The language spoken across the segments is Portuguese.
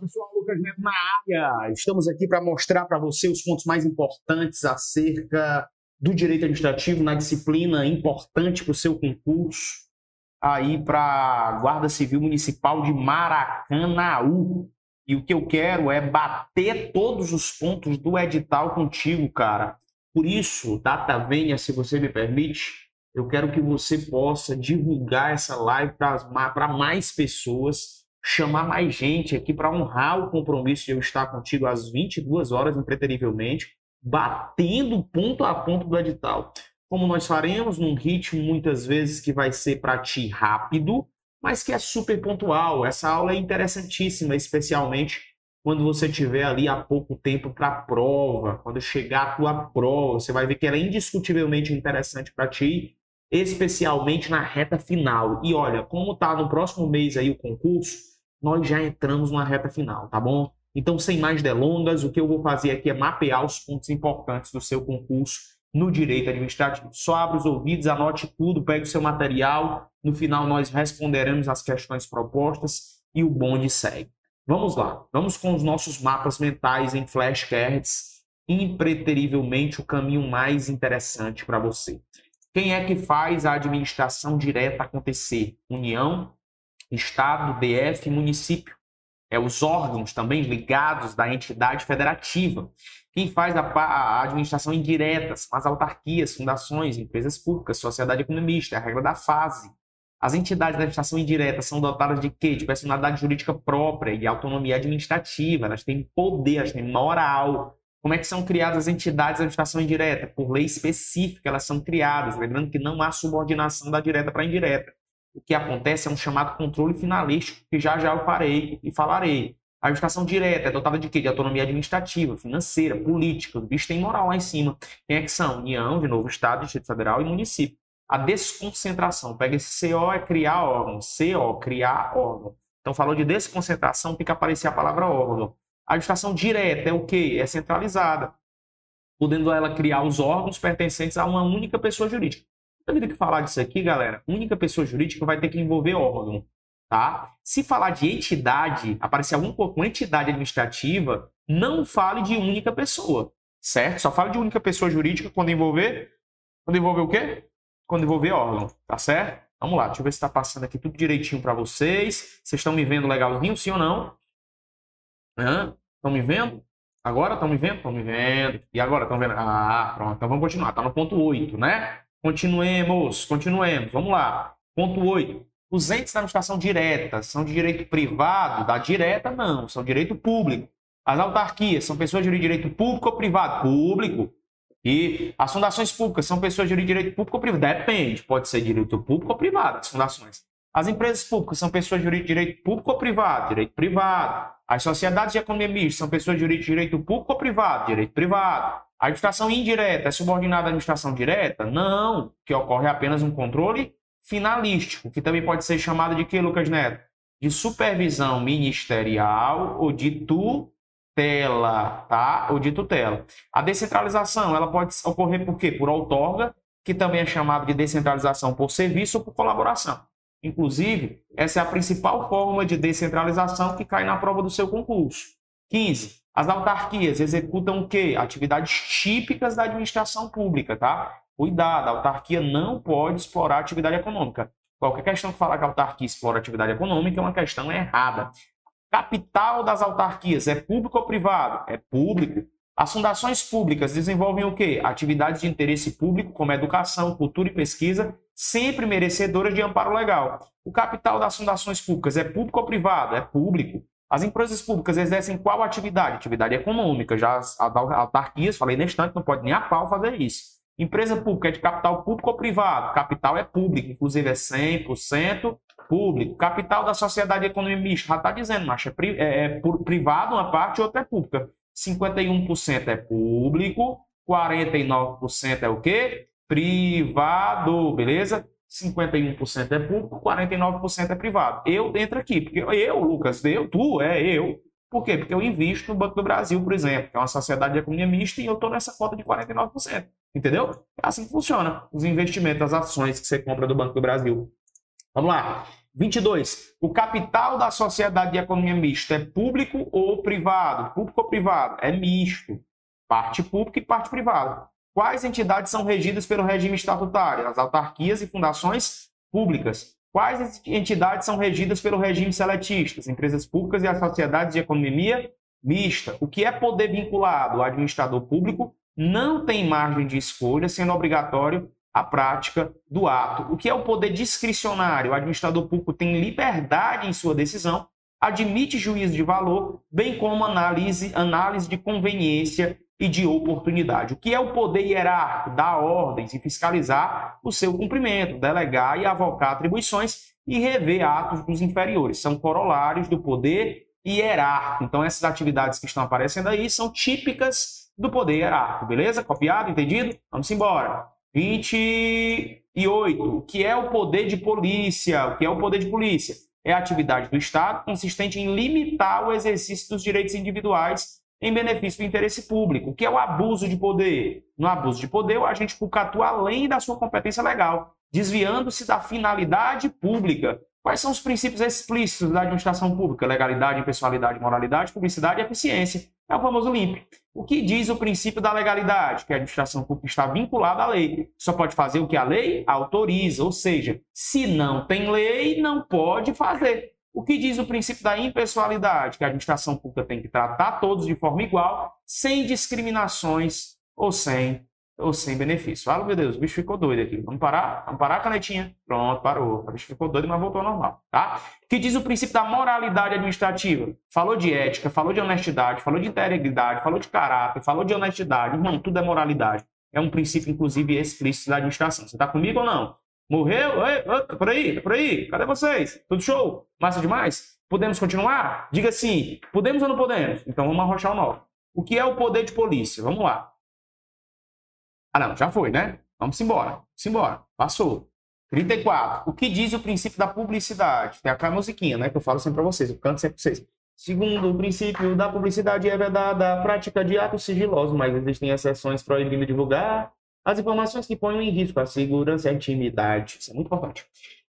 Pessoal, Lucas Neto na área. Estamos aqui para mostrar para você os pontos mais importantes acerca do direito administrativo na disciplina importante para o seu concurso aí para a Guarda Civil Municipal de Maracanaú. E o que eu quero é bater todos os pontos do edital contigo, cara. Por isso, data venha, se você me permite, eu quero que você possa divulgar essa live para mais pessoas, chamar mais gente aqui para honrar o compromisso de eu estar contigo às 22 horas, impreterivelmente, batendo ponto a ponto do edital. Como nós faremos num ritmo muitas vezes que vai ser para ti rápido, mas que é super pontual. Essa aula é interessantíssima, especialmente quando você tiver ali há pouco tempo para a prova, quando chegar a tua prova, você vai ver que ela é indiscutivelmente interessante para ti, especialmente na reta final. E olha, como tá no próximo mês aí o concurso, nós já entramos na reta final, tá bom? Então, sem mais delongas, o que eu vou fazer aqui é mapear os pontos importantes do seu concurso no direito administrativo. Só abra os ouvidos, anote tudo, pegue o seu material. No final, nós responderemos as questões propostas e o bonde segue. Vamos lá, vamos com os nossos mapas mentais em flashcards, impreterivelmente o caminho mais interessante para você. Quem é que faz a administração direta acontecer? União, Estado, DF, município. É os órgãos também ligados da entidade federativa. Quem faz a, a administração indireta são as autarquias, fundações, empresas públicas, sociedade economista, é a regra da fase. As entidades da administração indireta são dotadas de quê? De personalidade jurídica própria e autonomia administrativa. Elas têm poder, elas têm moral. Como é que são criadas as entidades da administração indireta? Por lei específica elas são criadas. Lembrando que não há subordinação da direta para a indireta. O que acontece é um chamado controle finalístico, que já já eu farei e falarei. A administração direta é dotada de quê? De autonomia administrativa, financeira, política. O bicho tem moral lá em cima. Quem é que são? União, de novo, Estado, Distrito Federal e município a desconcentração. Pega esse CO é criar órgão, CO, criar órgão. Então, falou de desconcentração, tem que aparecer a palavra órgão. A administração direta é o quê? É centralizada, podendo ela criar os órgãos pertencentes a uma única pessoa jurídica. Eu teria que falar disso aqui, galera. Única pessoa jurídica vai ter que envolver órgão, tá? Se falar de entidade, aparecer algum com entidade administrativa, não fale de única pessoa, certo? Só fale de única pessoa jurídica quando envolver, quando envolver o quê? quando envolver órgão, tá certo? Vamos lá, deixa eu ver se está passando aqui tudo direitinho para vocês. Vocês estão me vendo legalzinho, sim ou não? Estão me vendo? Agora estão me vendo? Estão me vendo. E agora estão vendo? Ah, pronto. Então vamos continuar. Está no ponto 8, né? Continuemos, continuemos. Vamos lá. Ponto 8. Os entes da administração direta são de direito privado? Da direta, não. São direito público. As autarquias são pessoas de direito público ou privado? Público. E as fundações públicas são pessoas de direito público ou privado? Depende, pode ser direito público ou privado, as fundações. As empresas públicas são pessoas de direito público ou privado? Direito privado. As sociedades de economia mista são pessoas de direito público ou privado? Direito privado. A administração indireta é subordinada à administração direta? Não, que ocorre apenas um controle finalístico, que também pode ser chamado de que, Lucas Neto? De supervisão ministerial ou de tu tutela, tá? Ou de tutela. A descentralização, ela pode ocorrer por quê? Por outorga, que também é chamado de descentralização por serviço ou por colaboração. Inclusive, essa é a principal forma de descentralização que cai na prova do seu concurso. 15. As autarquias executam o quê? Atividades típicas da administração pública, tá? Cuidado, a autarquia não pode explorar atividade econômica. Qualquer questão que falar que a autarquia explora atividade econômica é uma questão errada. Capital das autarquias é público ou privado? É público. As fundações públicas desenvolvem o quê? Atividades de interesse público, como educação, cultura e pesquisa, sempre merecedoras de amparo legal. O capital das fundações públicas é público ou privado? É público. As empresas públicas exercem qual atividade? Atividade econômica. Já as autarquias, falei neste instante, não pode nem a pau fazer isso. Empresa pública é de capital público ou privado? Capital é público, inclusive é 100% público. Capital da sociedade de economia mista, já está dizendo, mas é, é, é privado uma parte e outra é pública. 51% é público, 49% é o quê? Privado, beleza? 51% é público, 49% é privado. Eu entro aqui, porque eu, Lucas, eu, tu, é eu. Por quê? Porque eu invisto no Banco do Brasil, por exemplo, que é uma sociedade de economia mista, e eu estou nessa cota de 49%. Entendeu? É assim que funciona os investimentos, as ações que você compra do Banco do Brasil. Vamos lá. 22. O capital da sociedade de economia mista é público ou privado? Público ou privado? É misto. Parte pública e parte privada. Quais entidades são regidas pelo regime estatutário? As autarquias e fundações públicas. Quais entidades são regidas pelo regime seletista? As empresas públicas e as sociedades de economia mista. O que é poder vinculado? O administrador público não tem margem de escolha, sendo obrigatório a prática do ato. O que é o poder discricionário? O administrador público tem liberdade em sua decisão, admite juízo de valor, bem como análise, análise de conveniência e de oportunidade. O que é o poder hierárquico? Dar ordens e fiscalizar o seu cumprimento, delegar e avocar atribuições e rever atos dos inferiores. São corolários do poder hierárquico. Então, essas atividades que estão aparecendo aí são típicas do poder hierárquico, beleza? Copiado, entendido? Vamos embora. 28. O que é o poder de polícia? O que é o poder de polícia? É a atividade do Estado consistente em limitar o exercício dos direitos individuais em benefício do interesse público. O que é o abuso de poder? No abuso de poder, o agente público atua além da sua competência legal, desviando-se da finalidade pública. Quais são os princípios explícitos da administração pública? Legalidade, impessoalidade, moralidade, publicidade e eficiência. É o famoso LIMP. O que diz o princípio da legalidade? Que a administração pública está vinculada à lei. Só pode fazer o que a lei autoriza, ou seja, se não tem lei, não pode fazer. O que diz o princípio da impessoalidade? Que a administração pública tem que tratar todos de forma igual, sem discriminações ou sem ou sem benefício. Fala, meu Deus, o bicho ficou doido aqui. Vamos parar? Vamos parar a canetinha? Pronto, parou. O bicho ficou doido, mas voltou ao normal, tá? Que diz o princípio da moralidade administrativa. Falou de ética, falou de honestidade, falou de integridade, falou de caráter, falou de honestidade. Irmão, tudo é moralidade. É um princípio, inclusive, explícito da administração. Você tá comigo ou não? Morreu? Ei, tá por aí, tá por aí. Cadê vocês? Tudo show? Massa demais? Podemos continuar? Diga sim. Podemos ou não podemos? Então vamos arrochar o nó. O que é o poder de polícia? Vamos lá. Ah, não, já foi, né? Vamos embora. Vamos embora. Passou. 34. O que diz o princípio da publicidade? Tem aquela musiquinha, né? Que eu falo sempre para vocês. Eu canto sempre para vocês. Segundo o princípio da publicidade é vedada a prática de atos sigilosos, mas existem exceções proibindo divulgar as informações que ponham em risco a segurança e a intimidade. Isso é muito importante.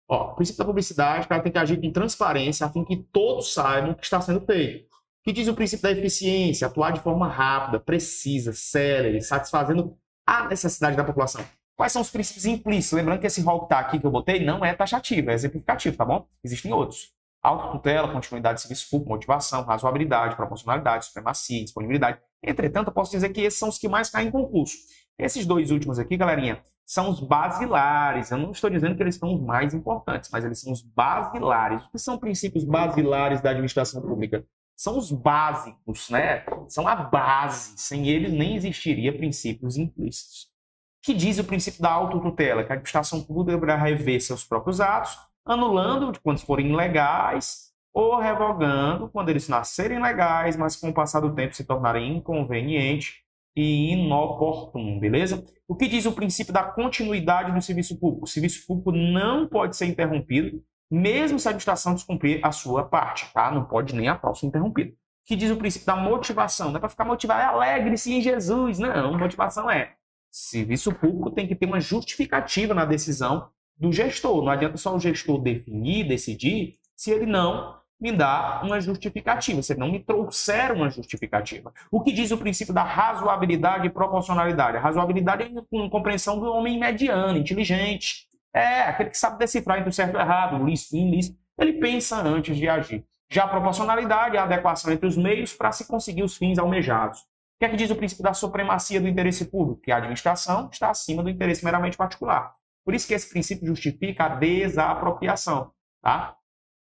Ó, o princípio da publicidade, o cara tem que agir com transparência, a fim que todos saibam o que está sendo feito. O que diz o princípio da eficiência? Atuar de forma rápida, precisa, célere, satisfazendo a necessidade da população. Quais são os princípios implícitos? Lembrando que esse rol que está aqui que eu botei não é taxativo, é exemplificativo, tá bom? Existem outros. Autotutela, continuidade de serviço público, motivação, razoabilidade, proporcionalidade, supremacia, disponibilidade. Entretanto, eu posso dizer que esses são os que mais caem em concurso. Esses dois últimos aqui, galerinha, são os basilares. Eu não estou dizendo que eles são os mais importantes, mas eles são os basilares. O que são princípios basilares da administração pública? São os básicos, né? São a base. Sem eles nem existiria princípios implícitos. Que diz o princípio da autotutela, que a administração pública deverá rever seus próprios atos, anulando quando forem ilegais ou revogando quando eles nascerem legais, mas com o passar do tempo se tornarem inconvenientes e inoportuno, beleza? O que diz o princípio da continuidade do serviço público? O serviço público não pode ser interrompido mesmo se a administração descumprir a sua parte, tá? Não pode nem a próxima interrompida. Que diz o princípio da motivação, não é para ficar motivado, é alegre-se em Jesus. Não, motivação é serviço público tem que ter uma justificativa na decisão do gestor. Não adianta só o gestor definir, decidir, se ele não me dá uma justificativa, se ele não me trouxer uma justificativa. O que diz o princípio da razoabilidade e proporcionalidade? A razoabilidade é a compreensão do homem mediano, inteligente, é, aquele que sabe decifrar entre o certo e o errado, o lícito e o ilícito, ele pensa antes de agir. Já a proporcionalidade é a adequação entre os meios para se conseguir os fins almejados. O que é que diz o princípio da supremacia do interesse público? Que a administração está acima do interesse meramente particular. Por isso que esse princípio justifica a desapropriação. Tá?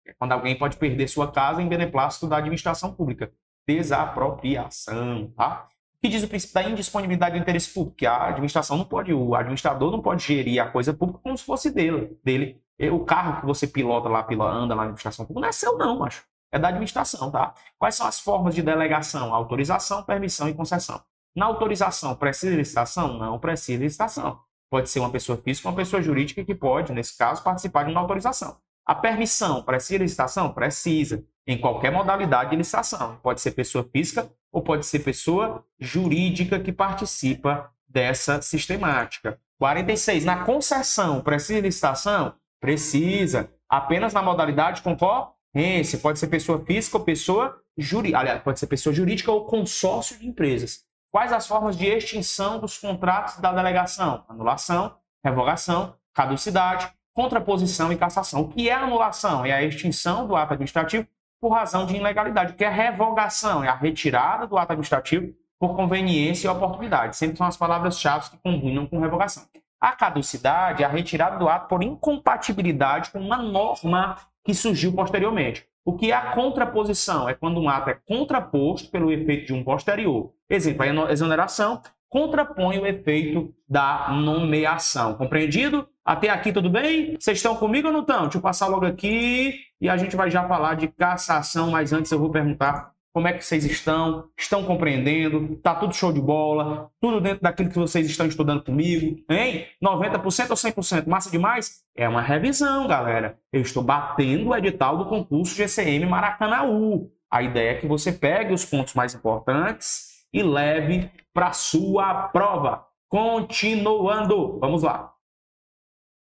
É quando alguém pode perder sua casa em beneplácito da administração pública. Desapropriação. Tá? Que diz o princípio da indisponibilidade do interesse público, que a administração não pode, o administrador não pode gerir a coisa pública como se fosse dele. dele. O carro que você pilota lá, anda lá na administração pública, não é seu não, macho. É da administração, tá? Quais são as formas de delegação? Autorização, permissão e concessão. Na autorização, precisa de licitação? Não precisa de licitação. Pode ser uma pessoa física ou uma pessoa jurídica que pode, nesse caso, participar de uma autorização. A permissão, precisa de licitação? Precisa em qualquer modalidade de licitação. Pode ser pessoa física ou pode ser pessoa jurídica que participa dessa sistemática. 46. Na concessão, precisa de licitação? Precisa. apenas na modalidade concorrência. Pode ser pessoa física ou pessoa jurídica. Aliás, pode ser pessoa jurídica ou consórcio de empresas. Quais as formas de extinção dos contratos da delegação? Anulação, revogação, caducidade, contraposição e cassação. O que é anulação? É a extinção do ato administrativo por razão de ilegalidade. Que é revogação? É a retirada do ato administrativo por conveniência e oportunidade. Sempre são as palavras-chave que combinam com revogação. A caducidade é a retirada do ato por incompatibilidade com uma norma que surgiu posteriormente. O que é a contraposição? É quando um ato é contraposto pelo efeito de um posterior. Exemplo, a exoneração contrapõe o efeito da nomeação. Compreendido? Até aqui tudo bem? Vocês estão comigo ou não estão? Deixa eu passar logo aqui e a gente vai já falar de cassação, mas antes eu vou perguntar como é que vocês estão? Estão compreendendo? Tá tudo show de bola? Tudo dentro daquilo que vocês estão estudando comigo? Hein? 90% ou 100%? Massa demais? É uma revisão, galera. Eu estou batendo o edital do concurso GCM Maracanaú. A ideia é que você pegue os pontos mais importantes e leve para sua prova. Continuando, vamos lá.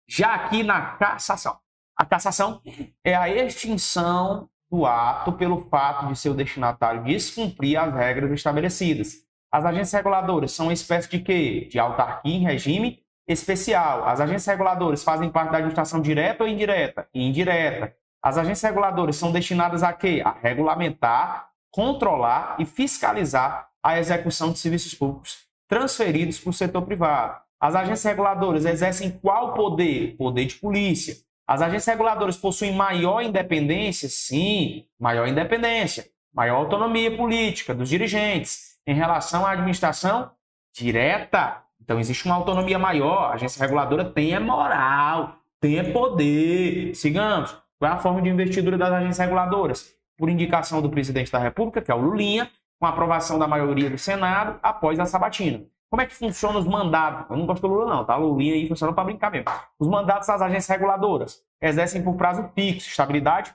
Já aqui na cassação. A cassação é a extinção do ato pelo fato de seu destinatário descumprir as regras estabelecidas. As agências reguladoras são uma espécie de quê? De autarquia em regime especial. As agências reguladoras fazem parte da administração direta ou indireta? Indireta. As agências reguladoras são destinadas a quê? A regulamentar, controlar e fiscalizar a execução de serviços públicos transferidos para o setor privado. As agências reguladoras exercem qual poder? Poder de polícia. As agências reguladoras possuem maior independência? Sim, maior independência, maior autonomia política dos dirigentes em relação à administração direta. Então, existe uma autonomia maior. A agência reguladora tem é moral, tem é poder. Sigamos. Qual é a forma de investidura das agências reguladoras? Por indicação do presidente da República, que é o Lulinha, com aprovação da maioria do Senado após a sabatina. Como é que funcionam os mandatos? Eu não gosto do Lula, não, tá? Lulinha aí funciona para brincar mesmo. Os mandatos das agências reguladoras exercem por prazo fixo, estabilidade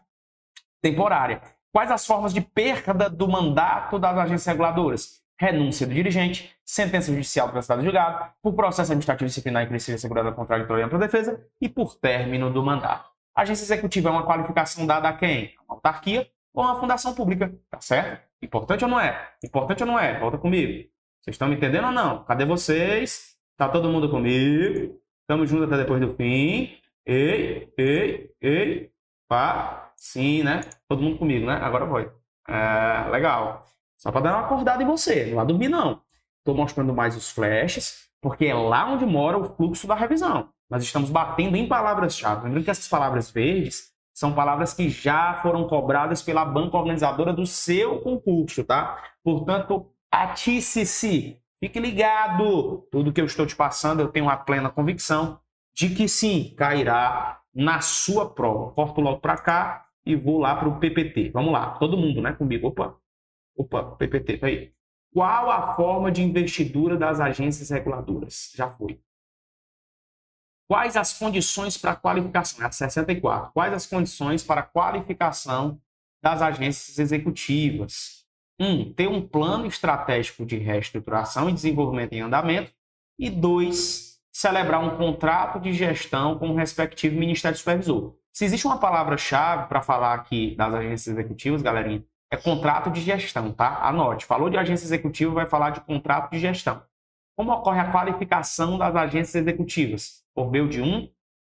temporária. Quais as formas de perda do mandato das agências reguladoras? Renúncia do dirigente, sentença judicial do estado julgado, por processo administrativo disciplinar que seja segurada contraditória para defesa e por término do mandato. A agência executiva é uma qualificação dada a quem? A uma autarquia ou a uma fundação pública, tá certo? Importante ou não é? Importante ou não é? Volta comigo. Vocês estão me entendendo ou não? Cadê vocês? Tá todo mundo comigo? Estamos juntos até depois do fim. Ei, ei, ei. Pá. Sim, né? Todo mundo comigo, né? Agora foi. É, legal. Só para dar uma acordada em você. Não vai dormir, não. Estou mostrando mais os flashes, porque é lá onde mora o fluxo da revisão. Nós estamos batendo em palavras-chave. Lembrando que essas palavras verdes são palavras que já foram cobradas pela banca organizadora do seu concurso, tá? Portanto, Atice-se. Fique ligado. Tudo que eu estou te passando, eu tenho uma plena convicção de que sim, cairá na sua prova. Corto logo para cá e vou lá para o PPT. Vamos lá, todo mundo, né, comigo. Opa, opa, PPT, aí. Qual a forma de investidura das agências reguladoras? Já foi. Quais as condições para qualificação? É a 64. Quais as condições para qualificação das agências executivas? Um, ter um plano estratégico de reestruturação e desenvolvimento em andamento. E dois, celebrar um contrato de gestão com o respectivo Ministério Supervisor. Se existe uma palavra-chave para falar aqui das agências executivas, galerinha, é contrato de gestão, tá? Anote. Falou de agência executiva, vai falar de contrato de gestão. Como ocorre a qualificação das agências executivas? Por meio de um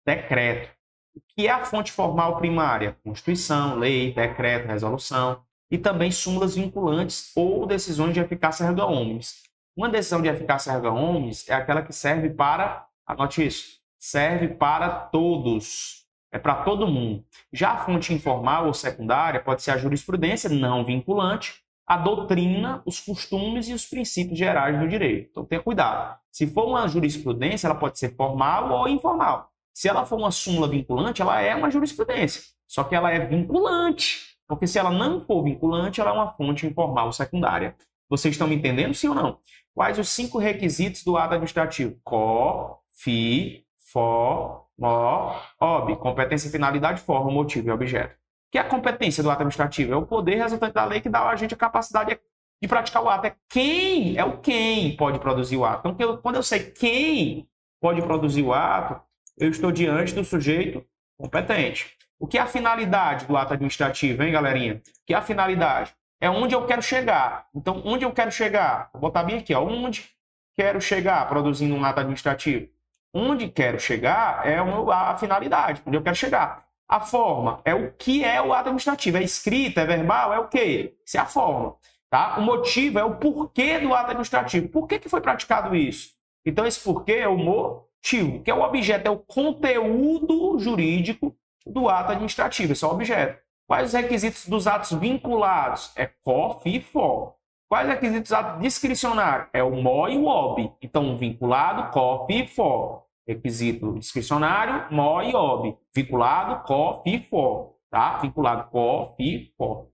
decreto. O que é a fonte formal primária? Constituição, lei, decreto, resolução e também súmulas vinculantes ou decisões de eficácia erga omnes. Uma decisão de eficácia erga omnes é aquela que serve para, anote isso, serve para todos, é para todo mundo. Já a fonte informal ou secundária pode ser a jurisprudência não vinculante, a doutrina, os costumes e os princípios gerais do direito. Então tenha cuidado. Se for uma jurisprudência, ela pode ser formal ou informal. Se ela for uma súmula vinculante, ela é uma jurisprudência, só que ela é vinculante. Porque se ela não for vinculante, ela é uma fonte informal secundária. Vocês estão me entendendo, sim ou não? Quais os cinco requisitos do ato administrativo? Co, fi, fo, mo, ob. Competência, finalidade, forma, motivo e objeto. Que é a competência do ato administrativo? É o poder resultante da lei que dá a gente a capacidade de praticar o ato. É quem, é o quem pode produzir o ato. Então, quando eu sei quem pode produzir o ato, eu estou diante do sujeito competente. O que é a finalidade do ato administrativo, hein, galerinha? O que é a finalidade? É onde eu quero chegar. Então, onde eu quero chegar? Vou botar bem aqui, ó. Onde quero chegar produzindo um ato administrativo? Onde quero chegar é a finalidade, onde eu quero chegar. A forma é o que é o ato administrativo. É escrita, é verbal, é o quê? Isso é a forma. Tá? O motivo é o porquê do ato administrativo. Por que, que foi praticado isso? Então, esse porquê é o motivo, que é o objeto, é o conteúdo jurídico do ato administrativo. Esse é o objeto. Quais os requisitos dos atos vinculados? É COF e FO. Quais os requisitos dos atos discricionários? É o MO e o OB. Então, vinculado, COF e FO. Requisito discricionário, MO e OB. Vinculado, COF e FO. Tá? Vinculado, COF e FO.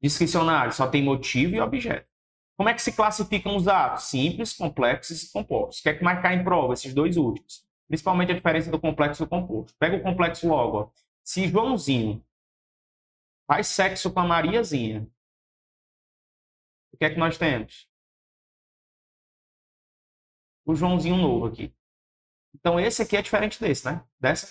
Discricionário só tem motivo e objeto. Como é que se classificam os atos? Simples, complexos e compostos. O que cai em prova? Esses dois últimos. Principalmente a diferença do complexo e do composto. Pega o complexo logo. Ó. Se Joãozinho faz sexo com a Mariazinha, o que é que nós temos? O Joãozinho novo aqui. Então esse aqui é diferente desse, né? Dessa.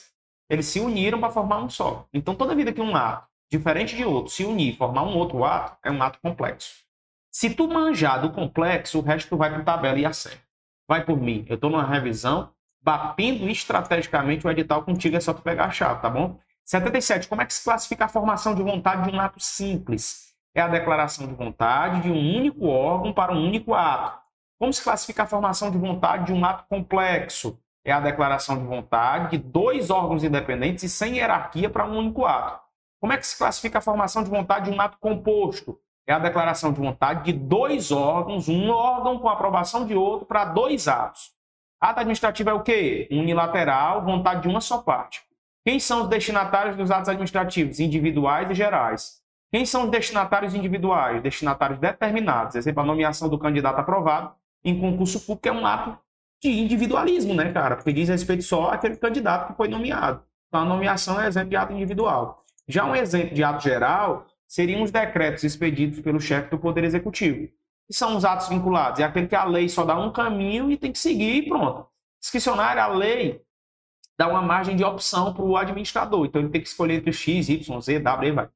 Eles se uniram para formar um só. Então toda vida que um ato, diferente de outro, se unir e formar um outro ato, é um ato complexo. Se tu manjar do complexo, o resto tu vai para tabela e acerta. Vai por mim. Eu estou numa revisão, batendo estrategicamente o edital contigo, é só tu pegar a chave, tá bom? 77. Como é que se classifica a formação de vontade de um ato simples? É a declaração de vontade de um único órgão para um único ato. Como se classifica a formação de vontade de um ato complexo? É a declaração de vontade de dois órgãos independentes e sem hierarquia para um único ato. Como é que se classifica a formação de vontade de um ato composto? é a declaração de vontade de dois órgãos, um órgão com aprovação de outro para dois atos. Ato administrativo é o quê? Unilateral, vontade de uma só parte. Quem são os destinatários dos atos administrativos? Individuais e gerais. Quem são os destinatários individuais? Destinatários determinados. Exemplo, a nomeação do candidato aprovado em concurso público é um ato de individualismo, né, cara? Porque diz respeito só àquele candidato que foi nomeado. Então, a nomeação é exemplo de ato individual. Já um exemplo de ato geral seriam os decretos expedidos pelo chefe do Poder Executivo. Que são os atos vinculados? É aquele que a lei só dá um caminho e tem que seguir e pronto. Discricionário, a lei dá uma margem de opção para o administrador. Então ele tem que escolher entre X, Y, Z, W, vai.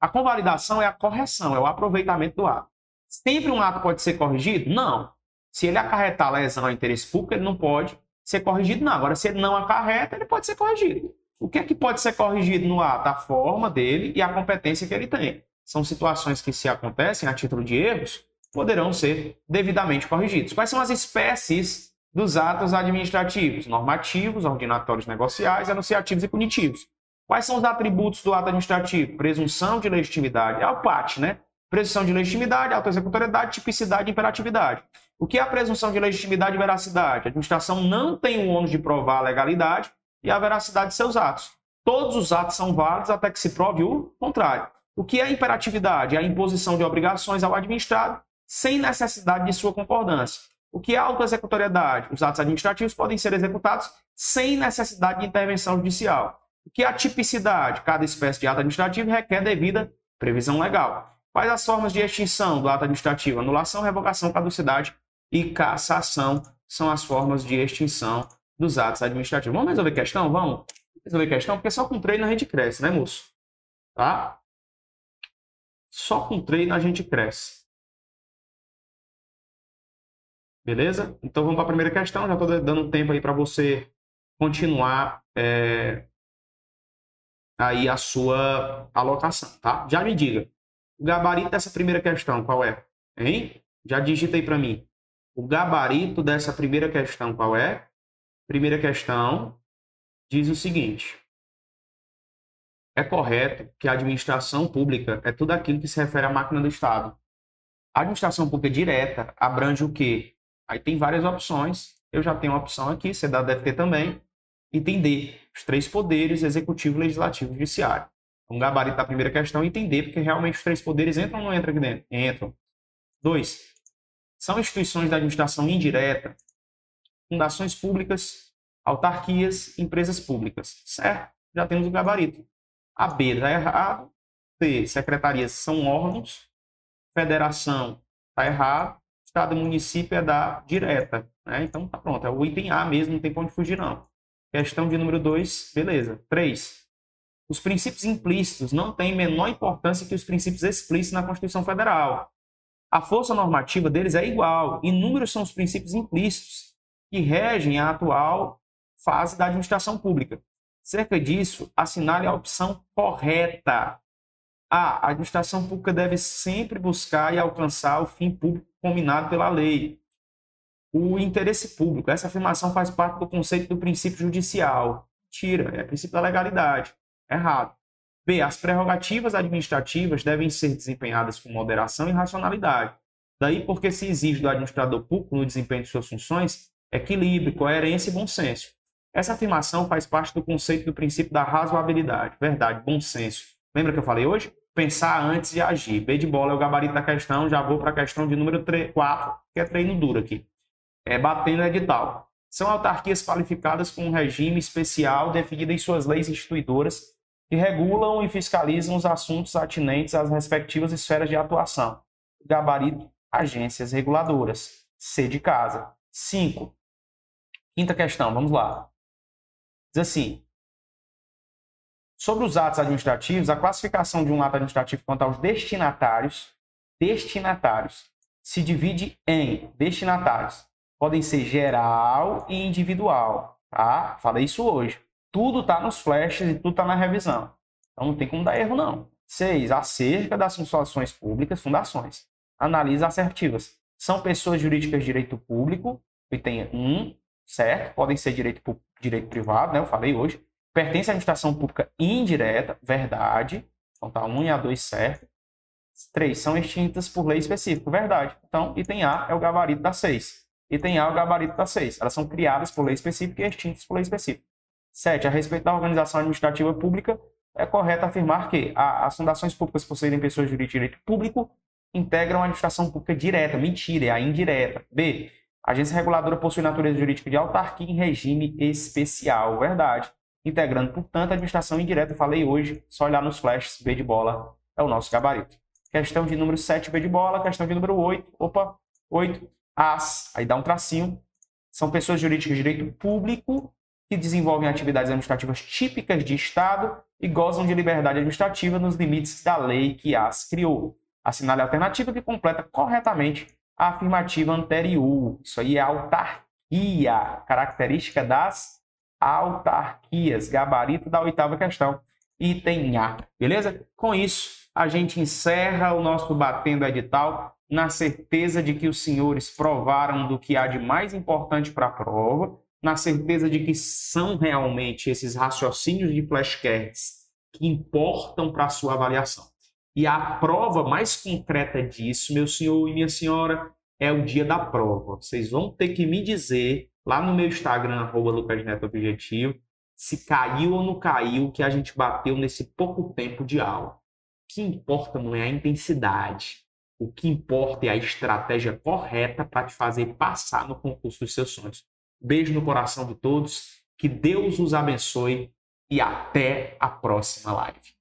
A convalidação é a correção, é o aproveitamento do ato. Sempre um ato pode ser corrigido? Não. Se ele acarretar lesão ao interesse público, ele não pode ser corrigido, não. Agora, se ele não acarreta, ele pode ser corrigido. O que é que pode ser corrigido no ato? A forma dele e a competência que ele tem. São situações que, se acontecem a título de erros, poderão ser devidamente corrigidos. Quais são as espécies dos atos administrativos? Normativos, ordinatórios negociais, anunciativos e punitivos. Quais são os atributos do ato administrativo? Presunção de legitimidade. É o PAT, né? Presunção de legitimidade, autoexecutoriedade, tipicidade e imperatividade. O que é a presunção de legitimidade e veracidade? A administração não tem o ônus de provar a legalidade e a veracidade de seus atos. Todos os atos são válidos até que se prove o contrário. O que é imperatividade? É a imposição de obrigações ao administrado sem necessidade de sua concordância. O que é autoexecutoriedade? Os atos administrativos podem ser executados sem necessidade de intervenção judicial. O que é a tipicidade? Cada espécie de ato administrativo requer devida previsão legal. Quais as formas de extinção do ato administrativo? Anulação, revogação, caducidade e cassação são as formas de extinção dos atos administrativos. Vamos resolver questão? Vamos resolver questão? Porque só com treino a gente cresce, né, moço? Tá? Só com treino a gente cresce. Beleza? Então vamos para a primeira questão. Já estou dando tempo aí para você continuar é, aí a sua alocação, tá? Já me diga. O gabarito dessa primeira questão, qual é? Hein? Já digita aí para mim. O gabarito dessa primeira questão, qual é? Primeira questão diz o seguinte: é correto que a administração pública é tudo aquilo que se refere à máquina do Estado. A administração pública direta abrange o quê? Aí tem várias opções. Eu já tenho uma opção aqui, você deve ter também. Entender os três poderes, executivo, legislativo e judiciário. Um gabarito da primeira questão, entender porque realmente os três poderes entram ou não entram aqui dentro? Entram. Dois, são instituições da administração indireta fundações públicas, autarquias, empresas públicas. Certo? Já temos o gabarito. A B está errado. C, secretarias são órgãos. Federação está errado. Estado e município é da direta. Né? Então tá pronto. É o item A mesmo, não tem onde fugir não. Questão de número 2, beleza. 3. Os princípios implícitos não têm menor importância que os princípios explícitos na Constituição Federal. A força normativa deles é igual. Inúmeros são os princípios implícitos que regem a atual fase da administração pública. Cerca disso, assinale a opção correta. A administração pública deve sempre buscar e alcançar o fim público combinado pela lei. O interesse público. Essa afirmação faz parte do conceito do princípio judicial. Tira, é princípio da legalidade. Errado. B. As prerrogativas administrativas devem ser desempenhadas com moderação e racionalidade. Daí porque se exige do administrador público no desempenho de suas funções equilíbrio, coerência e bom senso. Essa afirmação faz parte do conceito do princípio da razoabilidade. Verdade, bom senso. Lembra que eu falei hoje? Pensar antes de agir. B de bola é o gabarito da questão, já vou para a questão de número 3, 4, que é treino duro aqui. É batendo edital. São autarquias qualificadas com um regime especial definido em suas leis instituidoras que regulam e fiscalizam os assuntos atinentes às respectivas esferas de atuação. Gabarito, agências reguladoras. C de casa. 5. Quinta questão, vamos lá. Diz assim: Sobre os atos administrativos, a classificação de um ato administrativo quanto aos destinatários, destinatários, se divide em destinatários. Podem ser geral e individual, tá? Falei isso hoje. Tudo está nos flashes e tudo está na revisão. Então não tem como dar erro, não. 6. Acerca das funções públicas, fundações. Analisa assertivas. São pessoas jurídicas de direito público, que tem um, certo? Podem ser direito, direito privado, né? Eu falei hoje. Pertence à administração pública indireta, verdade. Então tá 1 um e a 2 certo. 3. São extintas por lei específica, verdade. Então, item A é o gabarito da 6. Item A é o gabarito da 6. Elas são criadas por lei específica e extintas por lei específica. 7. A respeito da organização administrativa pública, é correto afirmar que as fundações públicas possuírem pessoas de direito público integram a administração pública direta. Mentira, é a indireta. B. A agência reguladora possui natureza jurídica de autarquia em regime especial. Verdade. Integrando, portanto, a administração indireta. Falei hoje, só olhar nos flashes. B de bola é o nosso gabarito. Questão de número 7, B de bola. Questão de número 8. Opa, 8. As. Aí dá um tracinho. São pessoas jurídicas de direito público que desenvolvem atividades administrativas típicas de Estado e gozam de liberdade administrativa nos limites da lei que as criou. Assinale a alternativa que completa corretamente a afirmativa anterior. Isso aí é autarquia, característica das autarquias, gabarito da oitava questão, item A. Beleza? Com isso, a gente encerra o nosso Batendo Edital na certeza de que os senhores provaram do que há de mais importante para a prova na certeza de que são realmente esses raciocínios de flashcards que importam para a sua avaliação. E a prova mais concreta disso, meu senhor e minha senhora, é o dia da prova. Vocês vão ter que me dizer lá no meu Instagram, arroba Lucas Neto Objetivo, se caiu ou não caiu que a gente bateu nesse pouco tempo de aula. O que importa não é a intensidade. O que importa é a estratégia correta para te fazer passar no concurso dos seus sonhos. Beijo no coração de todos, que Deus os abençoe e até a próxima live.